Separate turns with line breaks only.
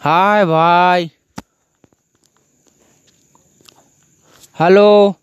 Hi, bye. Hello.